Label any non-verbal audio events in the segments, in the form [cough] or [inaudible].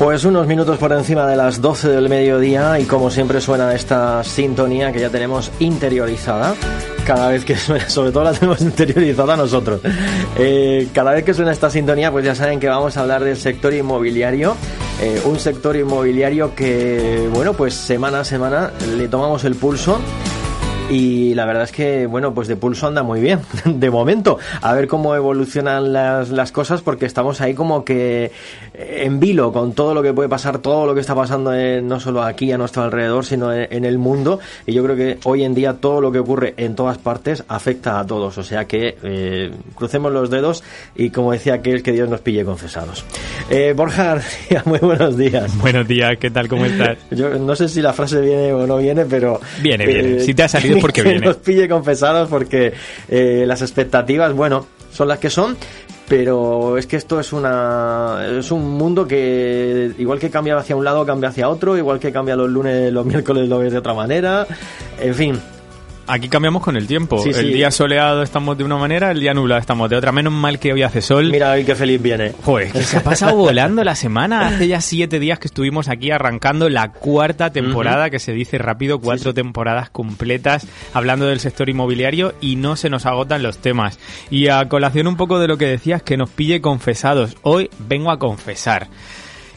Pues unos minutos por encima de las 12 del mediodía y como siempre suena esta sintonía que ya tenemos interiorizada. Cada vez que [laughs] suena, sobre todo la tenemos interiorizada nosotros. Eh, cada vez que suena esta sintonía, pues ya saben que vamos a hablar del sector inmobiliario. Eh, un sector inmobiliario que, bueno, pues semana a semana le tomamos el pulso y la verdad es que, bueno, pues de pulso anda muy bien, [laughs] de momento. A ver cómo evolucionan las, las cosas, porque estamos ahí como que en vilo con todo lo que puede pasar, todo lo que está pasando no solo aquí a nuestro alrededor, sino en, el mundo. Y yo creo que hoy en día todo lo que ocurre en todas partes afecta a todos. O sea que eh, crucemos los dedos y como decía que es que Dios nos pille confesados. Eh, Borja García, [laughs] muy buenos días. Buenos días, ¿qué tal? ¿Cómo estás? [laughs] Yo no sé si la frase viene o no viene, pero... Viene, viene. Eh, si te ha salido porque [laughs] que viene. nos pille confesados porque eh, las expectativas, bueno, son las que son, pero es que esto es una es un mundo que igual que cambia hacia un lado cambia hacia otro igual que cambia los lunes los miércoles lo ves de otra manera en fin Aquí cambiamos con el tiempo. el día soleado estamos de una manera, el día nublado estamos de otra. Menos mal que hoy hace sol. Mira hoy qué feliz viene. Joder, que se ha pasado volando la semana. Hace ya siete días que estuvimos aquí arrancando la cuarta temporada, que se dice rápido, cuatro temporadas completas hablando del sector inmobiliario y no se nos agotan los temas. Y a colación un poco de lo que decías, que nos pille confesados. Hoy vengo a confesar.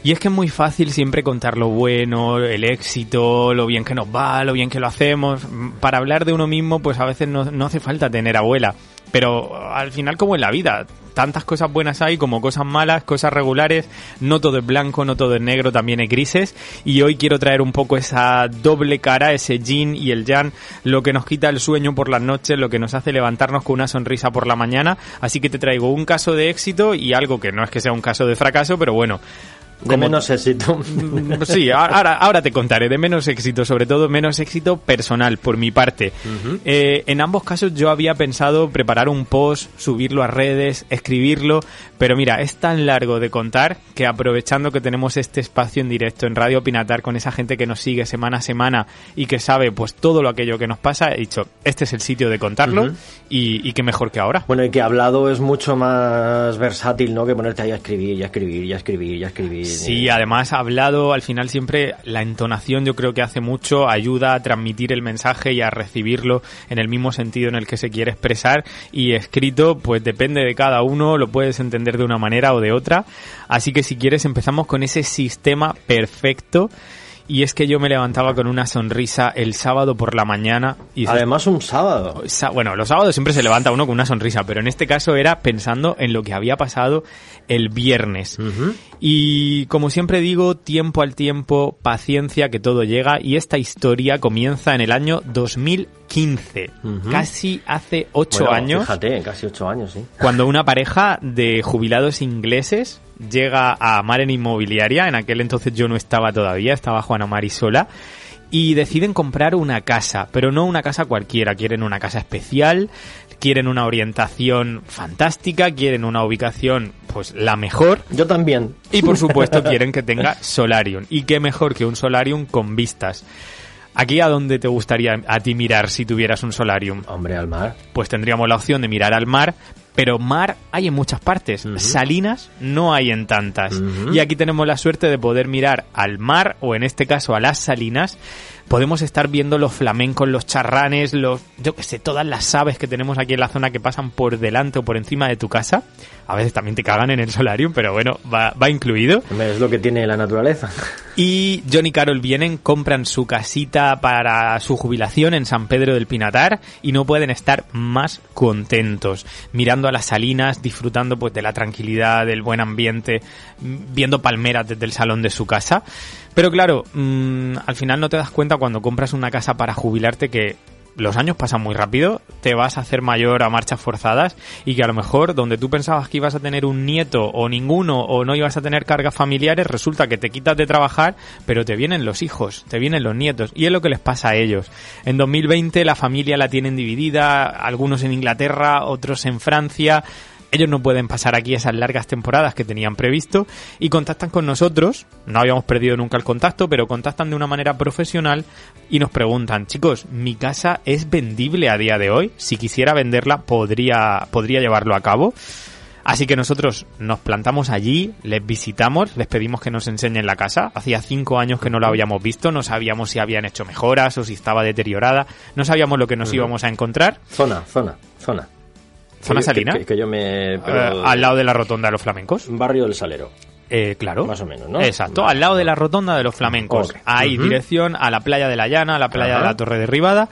Y es que es muy fácil siempre contar lo bueno, el éxito, lo bien que nos va, lo bien que lo hacemos. Para hablar de uno mismo, pues a veces no, no hace falta tener abuela. Pero al final, como en la vida, tantas cosas buenas hay como cosas malas, cosas regulares, no todo es blanco, no todo es negro, también hay grises y hoy quiero traer un poco esa doble cara, ese yin y el yang, lo que nos quita el sueño por las noches, lo que nos hace levantarnos con una sonrisa por la mañana, así que te traigo un caso de éxito y algo que no es que sea un caso de fracaso, pero bueno, de menos éxito. [laughs] Sí, ahora, ahora te contaré, de menos éxito, sobre todo menos éxito personal, por mi parte. Eh, en ambos casos yo había pensado preparar un post, subirlo a redes, escribirlo, pero mira, es tan largo de contar que aprovechando que tenemos este espacio en directo en Radio Pinatar con esa gente que nos sigue semana a semana y que sabe pues todo lo aquello que nos pasa, he dicho, este es el sitio de contarlo y, y qué mejor que ahora. Bueno, y que hablado es mucho más versátil, ¿no? Que ponerte ahí a escribir y a escribir y a escribir y a escribir. Sí, además hablado, al final siempre la entonación yo creo que hace mucho, ayuda a transmitir el mensaje y a recibirlo en el mismo sentido en el que se quiere expresar y escrito pues depende de cada uno, lo puedes entender de una manera o de otra. Así que si quieres empezamos con ese sistema perfecto y es que yo me levantaba con una sonrisa el sábado por la mañana. Y Además un sábado. Bueno, los sábados siempre se levanta uno con una sonrisa, pero en este caso era pensando en lo que había pasado el viernes. Y como siempre digo, tiempo al tiempo, paciencia, que todo llega. Y esta historia comienza en el año 2015, casi hace ocho años. Fíjate, casi ocho años, sí. Cuando una pareja de jubilados ingleses llega a Maren Inmobiliaria, en aquel entonces yo no estaba todavía, estaba Juana Mari sola, y deciden comprar una casa, pero no una casa cualquiera, quieren una casa especial, quieren una orientación fantástica, quieren una ubicación pues la mejor. Yo también. Y por [laughs] supuesto quieren que tenga solarium. Y qué mejor que un solarium con vistas. ¿Aquí a dónde te gustaría a ti mirar si tuvieras un solarium? Hombre, al mar. Pues tendríamos la opción de mirar al mar, pero mar hay en muchas partes. Salinas no hay en tantas. Y aquí tenemos la suerte de poder mirar al mar, o en este caso a las salinas. Podemos estar viendo los flamencos, los charranes, los, yo que sé, todas las aves que tenemos aquí en la zona que pasan por delante o por encima de tu casa. A veces también te cagan en el solarium, pero bueno, va, va incluido. Es lo que tiene la naturaleza. Y John y Carol vienen, compran su casita para su jubilación en San Pedro del Pinatar y no pueden estar más contentos. Mirando a las salinas, disfrutando pues de la tranquilidad, del buen ambiente, viendo palmeras desde el salón de su casa. Pero claro, mm, al final no te das cuenta cuando compras una casa para jubilarte que los años pasan muy rápido, te vas a hacer mayor a marchas forzadas y que a lo mejor donde tú pensabas que ibas a tener un nieto o ninguno o no ibas a tener cargas familiares, resulta que te quitas de trabajar, pero te vienen los hijos, te vienen los nietos y es lo que les pasa a ellos. En 2020 la familia la tienen dividida, algunos en Inglaterra, otros en Francia, ellos no pueden pasar aquí esas largas temporadas que tenían previsto y contactan con nosotros. No habíamos perdido nunca el contacto, pero contactan de una manera profesional y nos preguntan, chicos, mi casa es vendible a día de hoy. Si quisiera venderla, podría, podría llevarlo a cabo. Así que nosotros nos plantamos allí, les visitamos, les pedimos que nos enseñen la casa. Hacía cinco años que no la habíamos visto, no sabíamos si habían hecho mejoras o si estaba deteriorada, no sabíamos lo que nos íbamos a encontrar. Zona, zona, zona. ¿Zona salina? Que, yo me... Eh, al lado de la rotonda de los flamencos. Barrio del Salero. Eh, claro. Más o menos, ¿no? Exacto, al lado de la rotonda de los flamencos. Hay dirección a la playa de la Llana, a la playa de la Torre Derribada.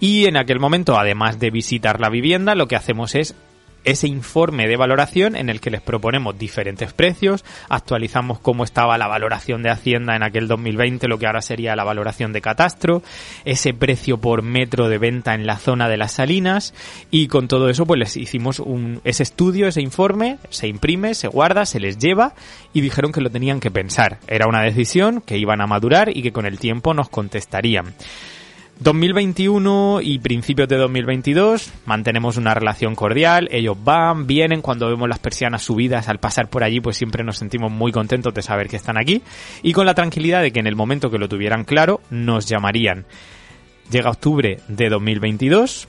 Y en aquel momento, además de visitar la vivienda, lo que hacemos es ese informe de valoración en el que les proponemos diferentes precios, actualizamos cómo estaba la valoración de Hacienda en aquel 2020, lo que ahora sería la valoración de catastro, ese precio por metro de venta en la zona de las salinas y con todo eso pues les hicimos un, ese estudio, ese informe, se imprime, se guarda, se les lleva y dijeron que lo tenían que pensar. Era una decisión que iban a madurar y que con el tiempo nos contestarían. 2021 y principios de 2022 mantenemos una relación cordial, ellos van, vienen, cuando vemos las persianas subidas al pasar por allí pues siempre nos sentimos muy contentos de saber que están aquí y con la tranquilidad de que en el momento que lo tuvieran claro nos llamarían. Llega octubre de 2022,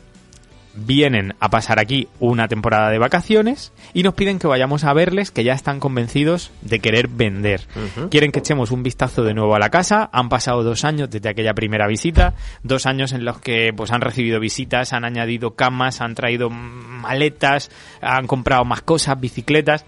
vienen a pasar aquí una temporada de vacaciones y nos piden que vayamos a verles que ya están convencidos de querer vender. Quieren que echemos un vistazo de nuevo a la casa. Han pasado dos años desde aquella primera visita, dos años en los que pues han recibido visitas, han añadido camas, han traído maletas, han comprado más cosas, bicicletas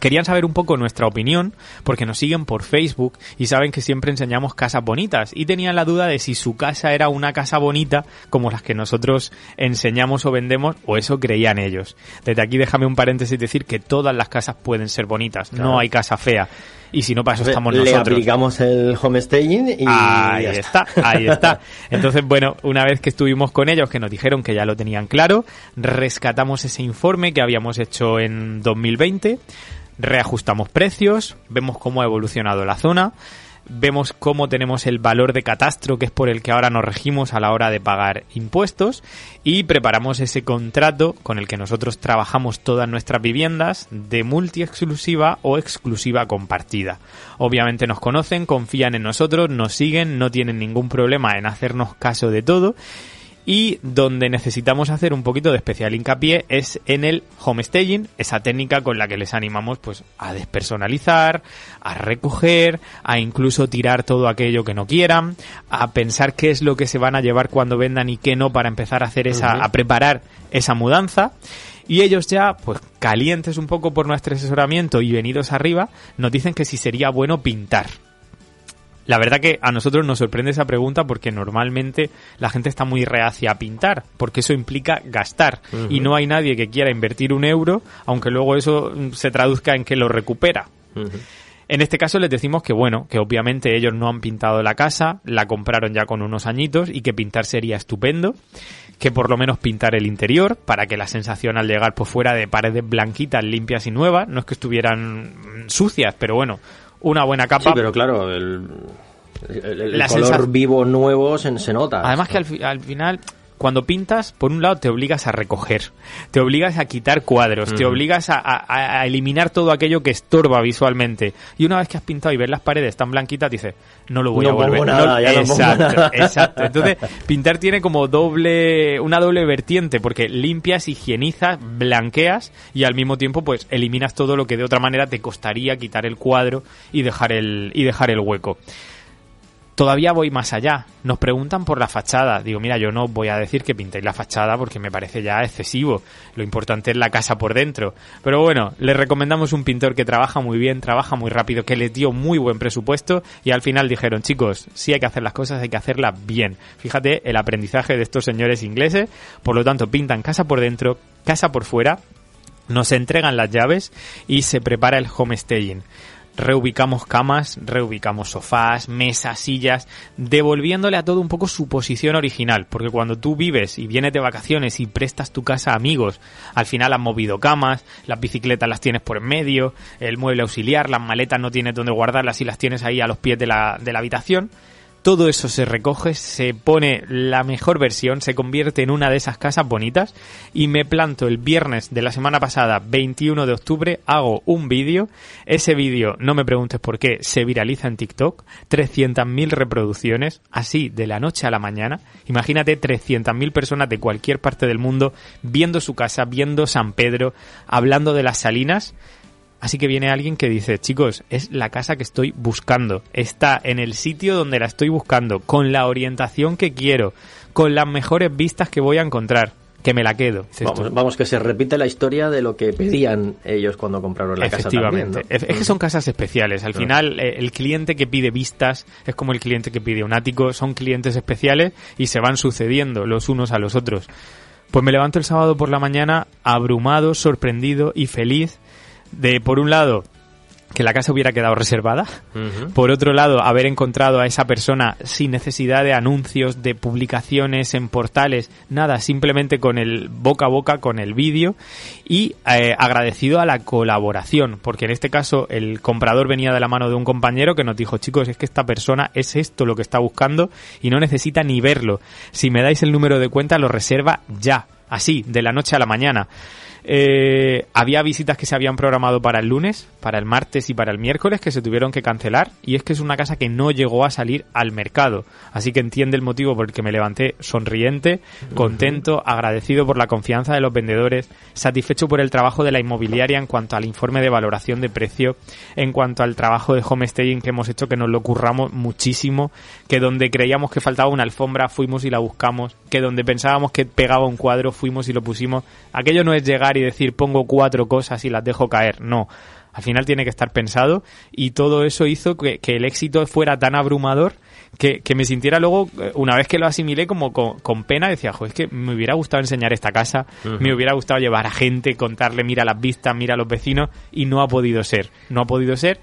Querían saber un poco nuestra opinión porque nos siguen por Facebook y saben que siempre enseñamos casas bonitas y tenían la duda de si su casa era una casa bonita como las que nosotros enseñamos o vendemos o eso creían ellos. Desde aquí déjame un paréntesis y decir que todas las casas pueden ser bonitas, no hay casa fea y si no para eso estamos nosotros. Le aplicamos el homestaging y ahí está, ahí está. [laughs] Entonces, bueno, una vez que estuvimos con ellos que nos dijeron que ya lo tenían claro, rescatamos ese informe que habíamos hecho en 2020 reajustamos precios, vemos cómo ha evolucionado la zona, vemos cómo tenemos el valor de catastro que es por el que ahora nos regimos a la hora de pagar impuestos y preparamos ese contrato con el que nosotros trabajamos todas nuestras viviendas de multi exclusiva o exclusiva compartida. Obviamente nos conocen, confían en nosotros, nos siguen, no tienen ningún problema en hacernos caso de todo y donde necesitamos hacer un poquito de especial hincapié es en el homestaging, esa técnica con la que les animamos pues a despersonalizar, a recoger, a incluso tirar todo aquello que no quieran, a pensar qué es lo que se van a llevar cuando vendan y qué no para empezar a hacer esa, a preparar esa mudanza. Y ellos ya, pues calientes un poco por nuestro asesoramiento y venidos arriba, nos dicen que si sería bueno pintar. La verdad que a nosotros nos sorprende esa pregunta porque normalmente la gente está muy reacia a pintar, porque eso implica gastar. Y no hay nadie que quiera invertir un euro, aunque luego eso se traduzca en que lo recupera. En este caso les decimos que bueno, que obviamente ellos no han pintado la casa, la compraron ya con unos añitos y que pintar sería estupendo, que por lo menos pintar el interior para que la sensación al llegar por fuera de paredes blanquitas, limpias y nuevas, no es que estuvieran sucias, pero bueno, una buena capa. Sí, pero claro, el, color vivo nuevo se, nota. Además que al, final cuando pintas, por un lado te obligas a recoger, te obligas a quitar cuadros, te obligas a, eliminar todo aquello que estorba visualmente. Y una vez que has pintado y ves las paredes tan blanquitas, dices, no lo voy a volver. exacto, [laughs] exacto. Entonces, pintar tiene como doble, una doble vertiente, porque limpias, higienizas, blanqueas y al mismo tiempo, pues, eliminas todo lo que de otra manera te costaría quitar el cuadro y dejar el, y dejar el hueco. Todavía voy más allá. Nos preguntan por la fachada. Digo, mira, yo no voy a decir que pintéis la fachada porque me parece ya excesivo. Lo importante es la casa por dentro. Pero bueno, les recomendamos un pintor que trabaja muy bien, trabaja muy rápido, que les dio muy buen presupuesto y al final dijeron, chicos, si hay que hacer las cosas, hay que hacerlas bien. Fíjate el aprendizaje de estos señores ingleses. Por lo tanto, pintan casa por dentro, casa por fuera, nos entregan las llaves y se prepara el homestaging reubicamos camas, reubicamos sofás, mesas, sillas, devolviéndole a todo un poco su posición original, porque cuando tú vives y vienes de vacaciones y prestas tu casa a amigos, al final han movido camas, las bicicletas las tienes por en medio, el mueble auxiliar, las maletas no tienes donde guardarlas y las tienes ahí a los pies de la, de la habitación, todo eso se recoge, se pone la mejor versión, se convierte en una de esas casas bonitas y me planto el viernes de la semana pasada, 21 de octubre, hago un vídeo. Ese vídeo, no me preguntes por qué, se viraliza en TikTok, 300.000 reproducciones, así de la noche a la mañana. Imagínate 300.000 personas de cualquier parte del mundo viendo su casa, viendo San Pedro, hablando de las salinas Así que viene alguien que dice, chicos, es la casa que estoy buscando, está en el sitio donde la estoy buscando, con la orientación que quiero, con las mejores vistas que voy a encontrar, que me la quedo. Vamos, que se repite la historia de lo que pedían ellos cuando compraron la casa. Efectivamente, es que son casas especiales. Al final, eh, el cliente que pide vistas es como el cliente que pide un ático, son clientes especiales y se van sucediendo los unos a los otros. Pues me levanto el sábado por la mañana abrumado, sorprendido y feliz de, por un lado, que la casa hubiera quedado reservada. Por otro lado, haber encontrado a esa persona sin necesidad de anuncios, de publicaciones en portales, nada, simplemente con el boca a boca, con el vídeo y eh, agradecido a la colaboración, porque en este caso el comprador venía de la mano de un compañero que nos dijo, chicos, es que esta persona es esto lo que está buscando y no necesita ni verlo. Si me dais el número de cuenta, lo reserva ya, así, de la noche a la mañana. Eh, había visitas que se habían programado para el lunes, para el martes y para el miércoles que se tuvieron que cancelar y es que es una casa que no llegó a salir al mercado. Así que entiende el motivo por el que me levanté sonriente, contento, agradecido por la confianza de los vendedores, satisfecho por el trabajo de la inmobiliaria en cuanto al informe de valoración de precio, en cuanto al trabajo de homestaging que hemos hecho que nos lo curramos muchísimo, que donde creíamos que faltaba una alfombra fuimos y la buscamos, que donde pensábamos que pegaba un cuadro fuimos y lo pusimos. Aquello no es llegar y decir pongo cuatro cosas y las dejo caer. No. Al final tiene que estar pensado y todo eso hizo que, el éxito fuera tan abrumador que, me sintiera luego, eh, una vez que lo asimilé, como con, pena, decía, jo, es que me hubiera gustado enseñar esta casa, me hubiera gustado llevar a gente, contarle, mira las vistas, mira a los vecinos, y no ha podido ser. No ha podido ser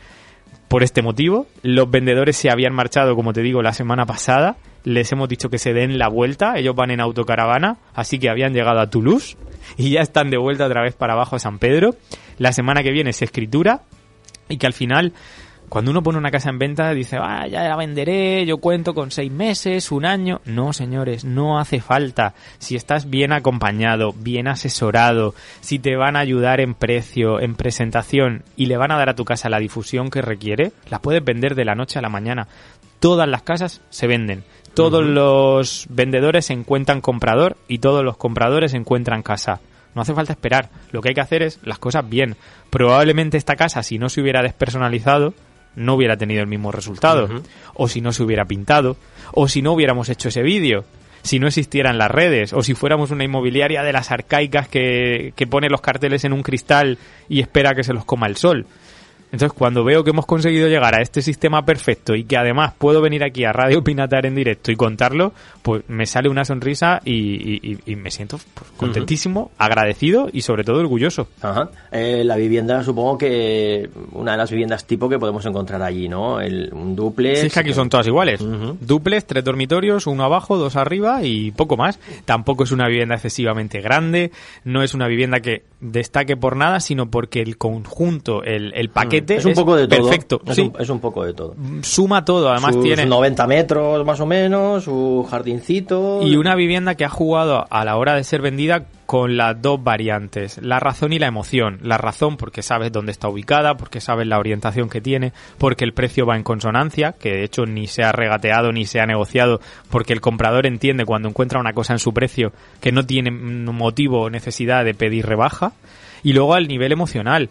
por este motivo. Los vendedores se habían marchado, como te digo, la semana pasada. Les hemos dicho que se den la vuelta. Ellos van en autocaravana, así que habían llegado a Toulouse y ya están de vuelta otra vez para abajo a San Pedro. La semana que viene es escritura y que al final cuando uno pone una casa en venta dice, ah, ya la venderé, yo cuento con seis meses, un año. No, señores, no hace falta. Si estás bien acompañado, bien asesorado, si te van a ayudar en precio, en presentación y le van a dar a tu casa la difusión que requiere, la puedes vender de la noche a la mañana. Todas las casas se venden. Todos los vendedores encuentran comprador y todos los compradores encuentran casa. No hace falta esperar. Lo que hay que hacer es las cosas bien. Probablemente esta casa, si no se hubiera despersonalizado, no hubiera tenido el mismo resultado. O si no se hubiera pintado. O si no hubiéramos hecho ese vídeo. Si no existieran las redes. O si fuéramos una inmobiliaria de las arcaicas que, que pone los carteles en un cristal y espera que se los coma el sol. Entonces, cuando veo que hemos conseguido llegar a este sistema perfecto y que además puedo venir aquí a Radio Pinatar en directo y contarlo, pues me sale una sonrisa y, me siento pues, contentísimo, agradecido y sobre todo orgulloso. Ajá. Eh, la vivienda, supongo que una de las viviendas tipo que podemos encontrar allí, ¿no? El, un duplex. Sí, es que aquí son todas iguales. Duplex, tres dormitorios, uno abajo, dos arriba y poco más. Tampoco es una vivienda excesivamente grande, no es una vivienda que destaque por nada, sino porque el conjunto, el, el paquete es un poco de todo. Perfecto. Es, un, poco de todo. Suma todo, además tiene 90 metros más o menos, su jardincito. Y una vivienda que ha jugado a la hora de ser vendida con las dos variantes, la razón y la emoción. La razón porque sabes dónde está ubicada, porque sabes la orientación que tiene, porque el precio va en consonancia, que de hecho ni se ha regateado ni se ha negociado, porque el comprador entiende cuando encuentra una cosa en su precio que no tiene motivo o necesidad de pedir rebaja. Y luego al nivel emocional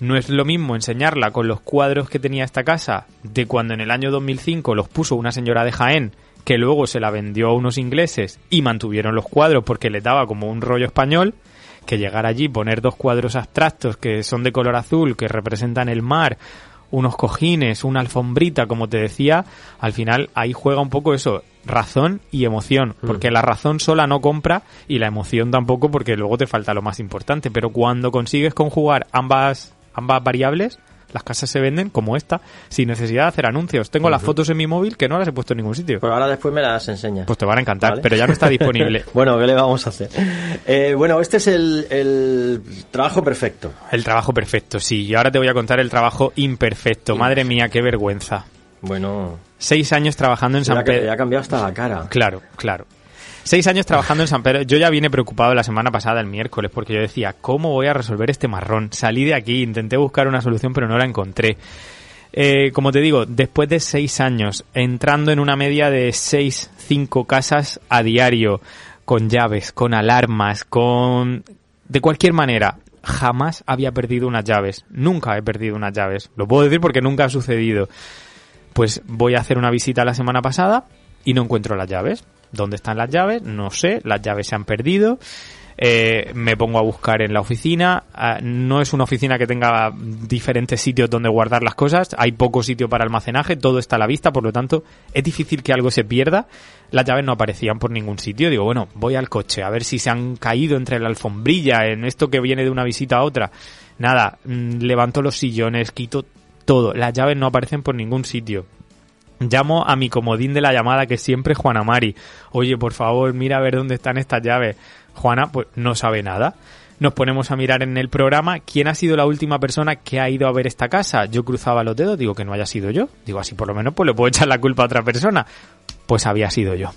no es lo mismo enseñarla con los cuadros que tenía esta casa de cuando en el año 2005 los puso una señora de Jaén que luego se la vendió a unos ingleses y mantuvieron los cuadros porque le daba como un rollo español, que llegar allí, poner dos cuadros abstractos que son de color azul, que representan el mar, unos cojines, una alfombrita, como te decía, al final ahí juega un poco eso, razón y emoción, mm. porque la razón sola no compra y la emoción tampoco porque luego te falta lo más importante, pero cuando consigues conjugar ambas ambas variables, las casas se venden como esta, sin necesidad de hacer anuncios. Tengo las fotos en mi móvil que no las he puesto en ningún sitio. Pero ahora después me las enseñas. Pues te van a encantar, pero ya no está disponible. [laughs] bueno, ¿qué le vamos a hacer? Eh, bueno, este es el, el, trabajo perfecto. El trabajo perfecto, sí. Y ahora te voy a contar el trabajo imperfecto. Madre mía, qué vergüenza. Bueno, Seis años trabajando en San Pedro. ha cambiado hasta la cara. Claro, claro. Seis años trabajando en San Pedro. Yo ya vine preocupado la semana pasada, el miércoles, porque yo decía, ¿cómo voy a resolver este marrón? Salí de aquí, intenté buscar una solución, pero no la encontré. Eh, como te digo, después de seis años, entrando en una media de seis, cinco casas a diario, con llaves, con alarmas, con... De cualquier manera, jamás había perdido unas llaves. Nunca he perdido unas llaves. Lo puedo decir porque nunca ha sucedido. Pues voy a hacer una visita la semana pasada y no encuentro las llaves. ¿Dónde están las llaves? No sé, las llaves se han perdido. Eh, me pongo a buscar en la oficina. Ah, no es una oficina que tenga diferentes sitios donde guardar las cosas. Hay poco sitio para almacenaje, todo está a la vista, por lo tanto es difícil que algo se pierda. Las llaves no aparecían por ningún sitio. Digo, bueno, voy al coche a ver si se han caído entre la alfombrilla, en esto que viene de una visita a otra. Nada, mm, levanto los sillones, quito todo. Las llaves no aparecen por ningún sitio. Llamo a mi comodín de la llamada, que siempre es Juana Mari. Oye, por favor, mira a ver dónde están estas llaves. Juana, pues no sabe nada. Nos ponemos a mirar en el programa quién ha sido la última persona que ha ido a ver esta casa. Yo cruzaba los dedos, digo que no haya sido yo. Digo, así por lo menos pues le puedo echar la culpa a otra persona. Pues había sido yo.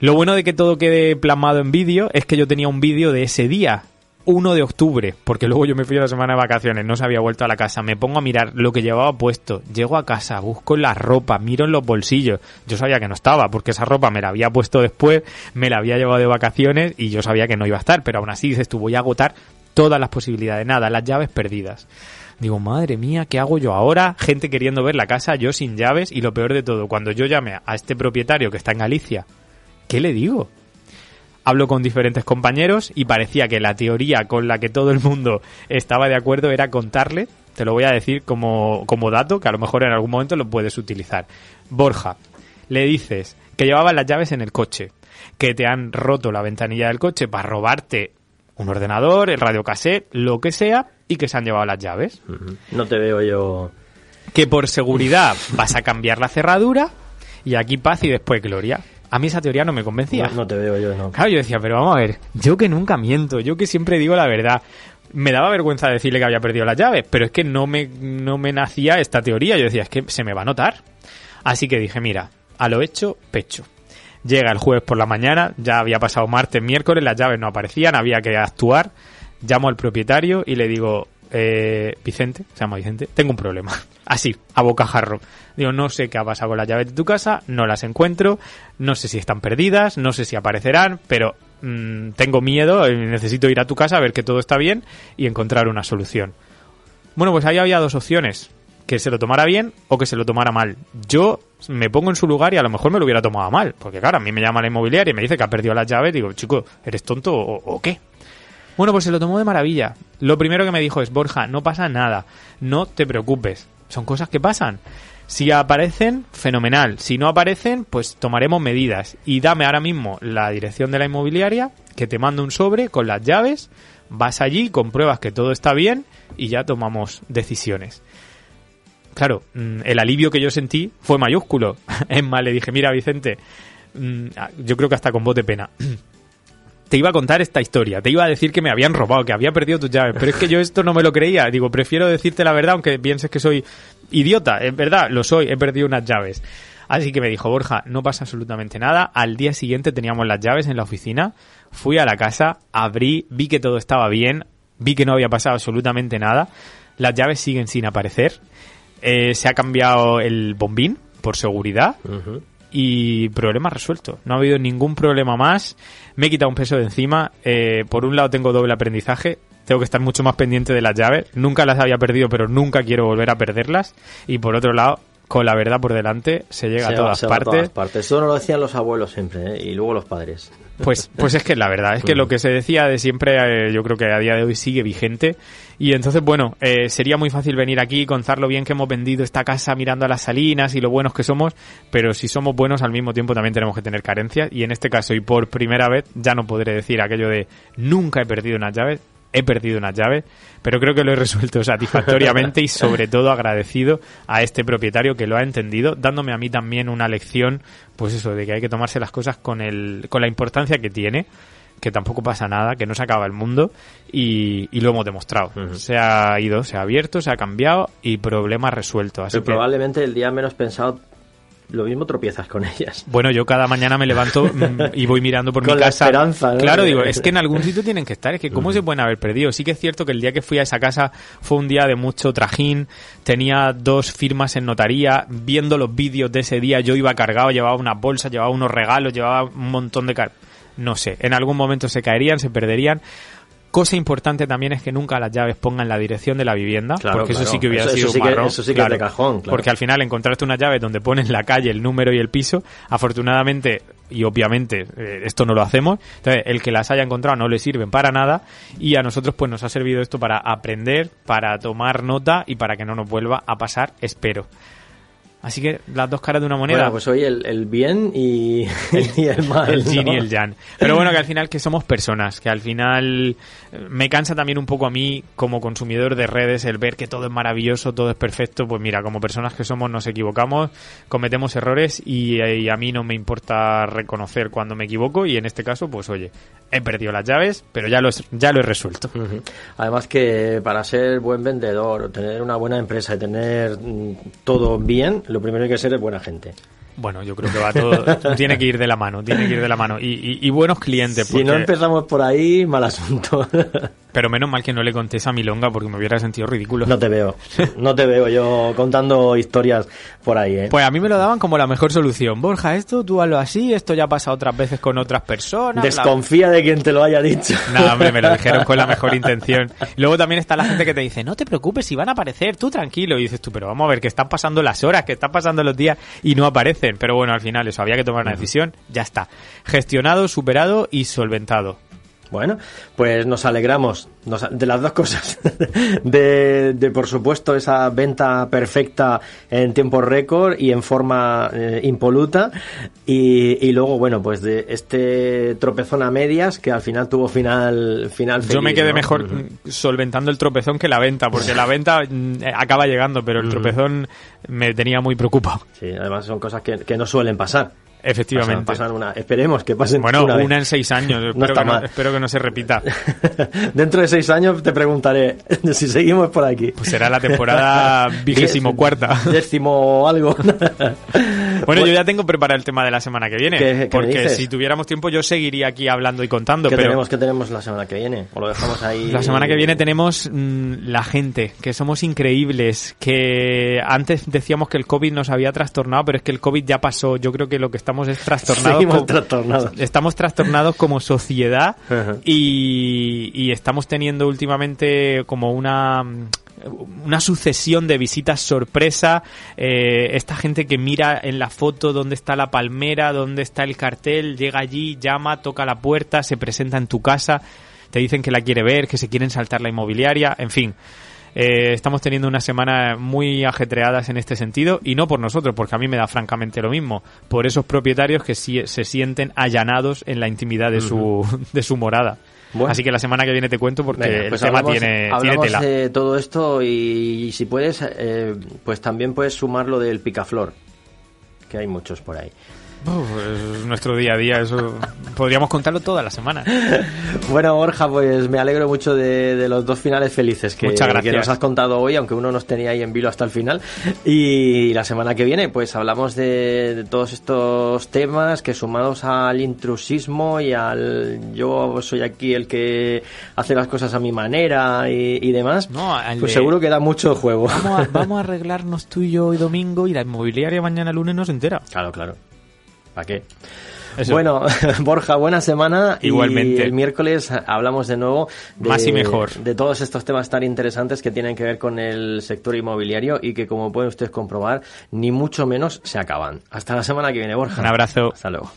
Lo bueno de que todo quede plasmado en vídeo es que yo tenía un vídeo de ese día, 1 de octubre, porque luego yo me fui a la semana de vacaciones, no se había vuelto a la casa, me pongo a mirar lo que llevaba puesto, llego a casa, busco la ropa, miro en los bolsillos, yo sabía que no estaba, porque esa ropa me la había puesto después, me la había llevado de vacaciones y yo sabía que no iba a estar, pero aún así dices tú, voy a agotar todas las posibilidades, nada, las llaves perdidas. Digo, madre mía, ¿qué hago yo ahora? Gente queriendo ver la casa, yo sin llaves y lo peor de todo, cuando yo llame a este propietario que está en Galicia, ¿qué le digo? Hablo con diferentes compañeros y parecía que la teoría con la que todo el mundo estaba de acuerdo era contarle, te lo voy a decir como, como dato, que a lo mejor en algún momento lo puedes utilizar. Borja, le dices que llevabas las llaves en el coche, que te han roto la ventanilla del coche para robarte un ordenador, el radiocassette, lo que sea, y que se han llevado las llaves. No te veo yo. Que por seguridad vas a cambiar la cerradura y aquí paz y después gloria. A mí esa teoría no me convencía. No, no te veo yo, no. Claro, yo decía, pero vamos a ver, yo que nunca miento, yo que siempre digo la verdad. Me daba vergüenza decirle que había perdido las llaves, pero es que no me, no me nacía esta teoría. Yo decía, es que se me va a notar. Así que dije, mira, a lo hecho, pecho. Llega el jueves por la mañana, ya había pasado martes, miércoles, las llaves no aparecían, había que actuar. Llamo al propietario y le digo, eh, Vicente, se llama Vicente, tengo un problema. Así, a bocajarro. Digo, no sé qué ha pasado con las llaves de tu casa, no las encuentro, no sé si están perdidas, no sé si aparecerán, pero mm, tengo miedo, necesito ir a tu casa a ver que todo está bien y encontrar una solución. Bueno, pues ahí había dos opciones. Que se lo tomara bien o que se lo tomara mal. Yo me pongo en su lugar y a lo mejor me lo hubiera tomado mal. Porque claro, a mí me llama la inmobiliaria y me dice que ha perdido las llaves. Digo, chico, ¿eres tonto o qué? Bueno, pues se lo tomó de maravilla. Lo primero que me dijo es, Borja, no pasa nada. No te preocupes. Son cosas que pasan. Si aparecen, fenomenal. Si no aparecen, pues tomaremos medidas. Y dame ahora mismo la dirección de la inmobiliaria, que te mando un sobre con las llaves. Vas allí, compruebas que todo está bien y ya tomamos decisiones. Claro, mm, el alivio que yo sentí fue mayúsculo. [laughs] Es más, le dije, mira Vicente, mm, yo creo que hasta con voz de pena. [clears throat] Te iba a contar esta historia, te iba a decir que me habían robado, que había perdido tus llaves, pero es que yo esto no me lo creía. Digo, prefiero decirte la verdad aunque pienses que soy idiota. Es verdad, lo soy, he perdido unas llaves. Así que me dijo, Borja, no pasa absolutamente nada. Al día siguiente teníamos las llaves en la oficina. Fui a la casa, abrí, vi que todo estaba bien, vi que no había pasado absolutamente nada. Las llaves siguen sin aparecer. Eh, se ha cambiado el bombín por seguridad. Y problema resuelto. No ha habido ningún problema más. Me he quitado un peso de encima. Eh, por un lado tengo doble aprendizaje. Tengo que estar mucho más pendiente de las llaves. Nunca las había perdido, pero nunca quiero volver a perderlas. Y por otro lado, con la verdad por delante, se llega Se a va- todas se va partes. todas partes. Eso nos lo decían los abuelos siempre, ¿eh? y luego los padres. Pues, pues es que la verdad, es que lo que se decía de siempre, eh, yo creo que a día de hoy sigue vigente. Y entonces, bueno, eh, sería muy fácil venir aquí y contar lo bien que hemos vendido esta casa mirando a las salinas y lo buenos que somos, pero si somos buenos al mismo tiempo también tenemos que tener carencias. Y en este caso, y por primera vez, ya no podré decir aquello de nunca he perdido unas llaves, he perdido unas llaves, pero creo que lo he resuelto [laughs] satisfactoriamente y sobre todo agradecido a este propietario que lo ha entendido, dándome a mí también una lección, pues eso, de que hay que tomarse las cosas con el, con la importancia que tiene, que tampoco pasa nada, que no se acaba el mundo y, y lo hemos demostrado. Se ha ido, se ha abierto, se ha cambiado y problema resuelto. Así Pero que, probablemente el día menos pensado lo mismo tropiezas con ellas. Bueno, yo cada mañana me levanto [laughs] mm, y voy mirando por Con mi la casa. esperanza, ¿no? Claro, digo, [laughs] es que en algún sitio tienen que estar, es que Mm. cómo se pueden haber perdido. Sí que es cierto que el día que fui a esa casa fue un día de mucho trajín, tenía dos firmas en notaría, viendo los vídeos de ese día yo iba cargado, llevaba una bolsa, llevaba unos regalos, llevaba un montón de car no sé, en algún momento se caerían, se perderían. Cosa importante también es que nunca las llaves pongan la dirección de la vivienda, Claro, porque eso sí que hubiera Eso- sido eso sí un que- marrón, eso sí que es de cajón, claro. Porque al final encontraste unas llaves donde pones la calle, el número y el piso. Afortunadamente, y obviamente, eh, esto no lo hacemos. Entonces, el que las haya encontrado no le sirven para nada. Y a nosotros, pues nos ha servido esto para aprender, para tomar nota y para que no nos vuelva a pasar, espero. Así que las dos caras de una moneda. Bueno, pues hoy el, el bien y, [laughs] y el mal. el yin ¿no? y el yang. Pero bueno, que al final que somos personas, que al final eh, me cansa también un poco a mí como consumidor de redes el ver que todo es maravilloso, todo es perfecto. Pues mira, como personas que somos nos equivocamos, cometemos errores y, eh, y a mí no me importa reconocer cuando me equivoco y en este caso, pues oye, he perdido las llaves, pero ya lo, ya lo he resuelto. Además que para ser buen vendedor, tener una buena empresa y tener mm, todo bien, lo primero que hay que ser es buena gente. Bueno, yo creo que va todo, [laughs] tiene que ir de la mano, tiene que ir de la mano. Y, y- y buenos clientes, Si no empezamos por ahí, mal asunto. [laughs] pero menos mal que no le conté esa milonga porque me hubiera sentido ridículo. no te veo. No te veo yo contando historias por ahí, ¿eh? Pues a mí me lo daban como la mejor solución. Borja, esto tú hazlo así, esto ya ha pasado otras veces con otras personas. Desconfía de quien te lo haya dicho. Nada, hombre, me lo dijeron con la [laughs] mejor intención. Luego también está la gente que te dice, no te preocupes, si van a aparecer, tú tranquilo. Y dices tú, pero vamos a ver, que están pasando las horas, que están pasando los días y no Pero bueno, al final eso, había que tomar una decisión, ya está. Gestionado, superado y solventado. Bueno, pues nos alegramos nos- de las dos cosas. [laughs] De, de, por supuesto, esa venta perfecta en tiempo récord y en forma eh, impoluta. Y, y luego, bueno, pues de este tropezón a medias que al final tuvo final, final Yo me feliz, quedé ¿no? mejor solventando el tropezón que la venta, porque la venta mm, acaba llegando, pero el tropezón me tenía muy preocupado. Sí, además son cosas que, que no suelen pasar. Efectivamente. Pasan, pasan una, esperemos que pasen Bueno, una, una, en seis años. No Espero, está que no, mal. espero que no se repita. [laughs] Dentro de seis años te preguntaré [laughs] si seguimos por aquí. Pues será la temporada [laughs] vigésimo cuarta. Décimo algo. Bueno, yo ya tengo preparado el tema de la semana que viene. ¿Qué- qué me porque si tuviéramos tiempo yo seguiría aquí hablando y contando. ¿Qué pero tenemos, ¿Qué tenemos la semana que viene? ¿O lo dejamos ahí? la semana que viene tenemos mm, la gente, que somos increíbles, que antes decíamos que el COVID nos había trastornado, pero es que el COVID ya pasó. Yo creo que lo que estamos es trastornados. Seguimos como- trastornados. Estamos trastornados como sociedad y estamos teniendo últimamente como una una sucesión de visitas sorpresa, eh, esta gente que mira en la foto dónde está la palmera, dónde está el cartel, llega allí, llama, toca la puerta, se presenta en tu casa, te dicen que la quiere ver, que se quieren saltar la inmobiliaria, en fin. Eh, estamos teniendo unas semanas muy ajetreadas en este sentido y no por nosotros, porque a mí me da francamente lo mismo, por esos propietarios que sí- se sienten allanados en la intimidad de su, [laughs] de su morada. Bueno. Así que la semana que viene te cuento porque Venga, el pues tema hablamos, tiene, tiene hablamos tela. de todo esto y, si puedes, eh, pues también puedes sumar lo del picaflor, que hay muchos por ahí. Uf, es nuestro día a día, eso podríamos contarlo toda la semana. [laughs] Bueno, Borja, pues me alegro mucho de, de los dos finales felices que, Muchas gracias. que nos has contado hoy, aunque uno nos tenía ahí en vilo hasta el final. Y la semana que viene, pues hablamos de, de todos estos temas que sumados al intrusismo y al yo soy aquí el que hace las cosas a mi manera y, y demás, No, pues de- seguro que da mucho juego. Vamos a, [laughs] vamos a arreglarnos tú y yo hoy domingo y la inmobiliaria mañana lunes no se entera. Claro, claro. ¿Para qué? Eso. Bueno, [laughs] Borja, buena semana. Igualmente. Y el miércoles hablamos de nuevo de, Más y mejor. de todos estos temas tan interesantes que tienen que ver con el sector inmobiliario y que, como pueden ustedes comprobar, ni mucho menos se acaban. Hasta la semana que viene, Borja. Un abrazo. Hasta luego.